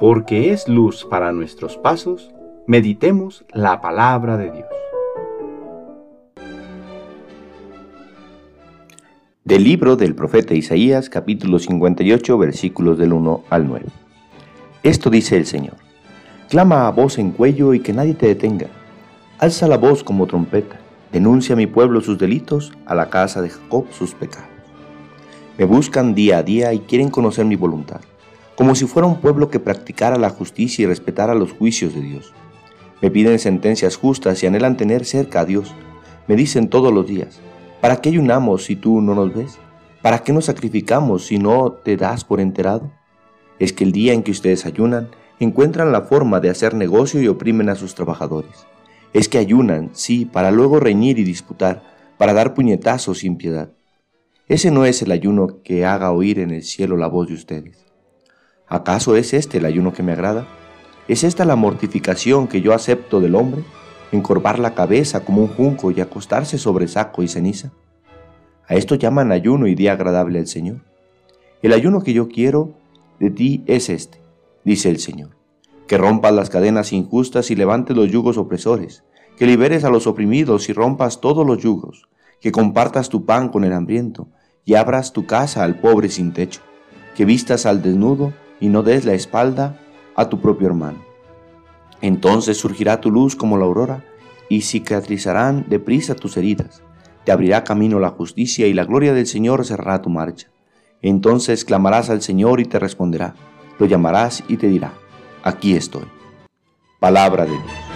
porque es luz para nuestros pasos, meditemos la palabra de Dios. Del libro del profeta Isaías, capítulo 58, versículos del 1 al 9. Esto dice el Señor. Clama a voz en cuello y que nadie te detenga. Alza la voz como trompeta. Denuncia a mi pueblo sus delitos, a la casa de Jacob sus pecados. Me buscan día a día y quieren conocer mi voluntad como si fuera un pueblo que practicara la justicia y respetara los juicios de Dios. Me piden sentencias justas y anhelan tener cerca a Dios. Me dicen todos los días, ¿para qué ayunamos si tú no nos ves? ¿Para qué nos sacrificamos si no te das por enterado? Es que el día en que ustedes ayunan, encuentran la forma de hacer negocio y oprimen a sus trabajadores. Es que ayunan, sí, para luego reñir y disputar, para dar puñetazos sin piedad. Ese no es el ayuno que haga oír en el cielo la voz de ustedes. ¿Acaso es este el ayuno que me agrada? ¿Es esta la mortificación que yo acepto del hombre? ¿Encorvar la cabeza como un junco y acostarse sobre saco y ceniza? A esto llaman ayuno y día agradable al Señor. El ayuno que yo quiero de ti es este, dice el Señor, que rompas las cadenas injustas y levantes los yugos opresores, que liberes a los oprimidos y rompas todos los yugos, que compartas tu pan con el hambriento y abras tu casa al pobre sin techo, que vistas al desnudo y no des la espalda a tu propio hermano. Entonces surgirá tu luz como la aurora y cicatrizarán deprisa tus heridas. Te abrirá camino la justicia y la gloria del Señor cerrará tu marcha. Entonces clamarás al Señor y te responderá. Lo llamarás y te dirá, aquí estoy. Palabra de Dios.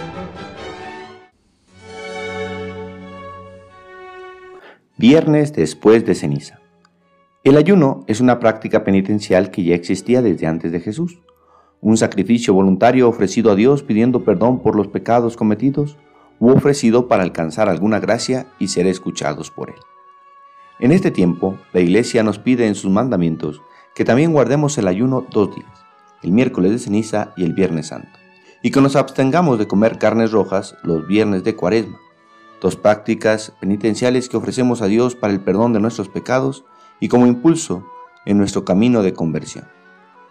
Viernes después de ceniza. El ayuno es una práctica penitencial que ya existía desde antes de Jesús, un sacrificio voluntario ofrecido a Dios pidiendo perdón por los pecados cometidos u ofrecido para alcanzar alguna gracia y ser escuchados por Él. En este tiempo, la Iglesia nos pide en sus mandamientos que también guardemos el ayuno dos días, el miércoles de ceniza y el viernes santo, y que nos abstengamos de comer carnes rojas los viernes de cuaresma, dos prácticas penitenciales que ofrecemos a Dios para el perdón de nuestros pecados y como impulso en nuestro camino de conversión.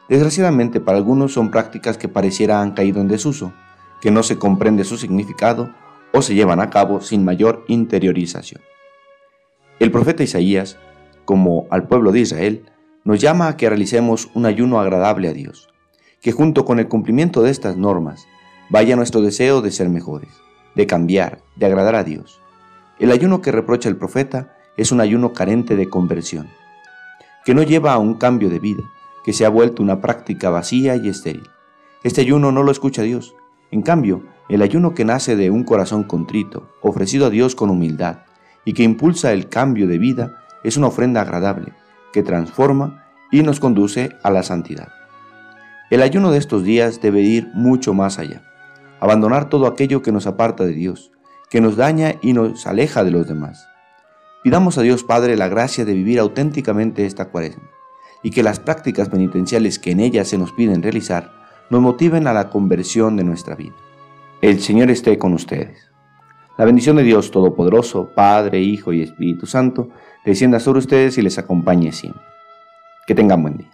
Desgraciadamente para algunos son prácticas que pareciera han caído en desuso, que no se comprende su significado o se llevan a cabo sin mayor interiorización. El profeta Isaías, como al pueblo de Israel, nos llama a que realicemos un ayuno agradable a Dios, que junto con el cumplimiento de estas normas vaya nuestro deseo de ser mejores, de cambiar, de agradar a Dios. El ayuno que reprocha el profeta es un ayuno carente de conversión, que no lleva a un cambio de vida, que se ha vuelto una práctica vacía y estéril. Este ayuno no lo escucha Dios. En cambio, el ayuno que nace de un corazón contrito, ofrecido a Dios con humildad, y que impulsa el cambio de vida, es una ofrenda agradable, que transforma y nos conduce a la santidad. El ayuno de estos días debe ir mucho más allá, abandonar todo aquello que nos aparta de Dios, que nos daña y nos aleja de los demás. Pidamos a Dios Padre la gracia de vivir auténticamente esta cuaresma y que las prácticas penitenciales que en ella se nos piden realizar nos motiven a la conversión de nuestra vida. El Señor esté con ustedes. La bendición de Dios Todopoderoso, Padre, Hijo y Espíritu Santo, descienda sobre ustedes y les acompañe siempre. Que tengan buen día.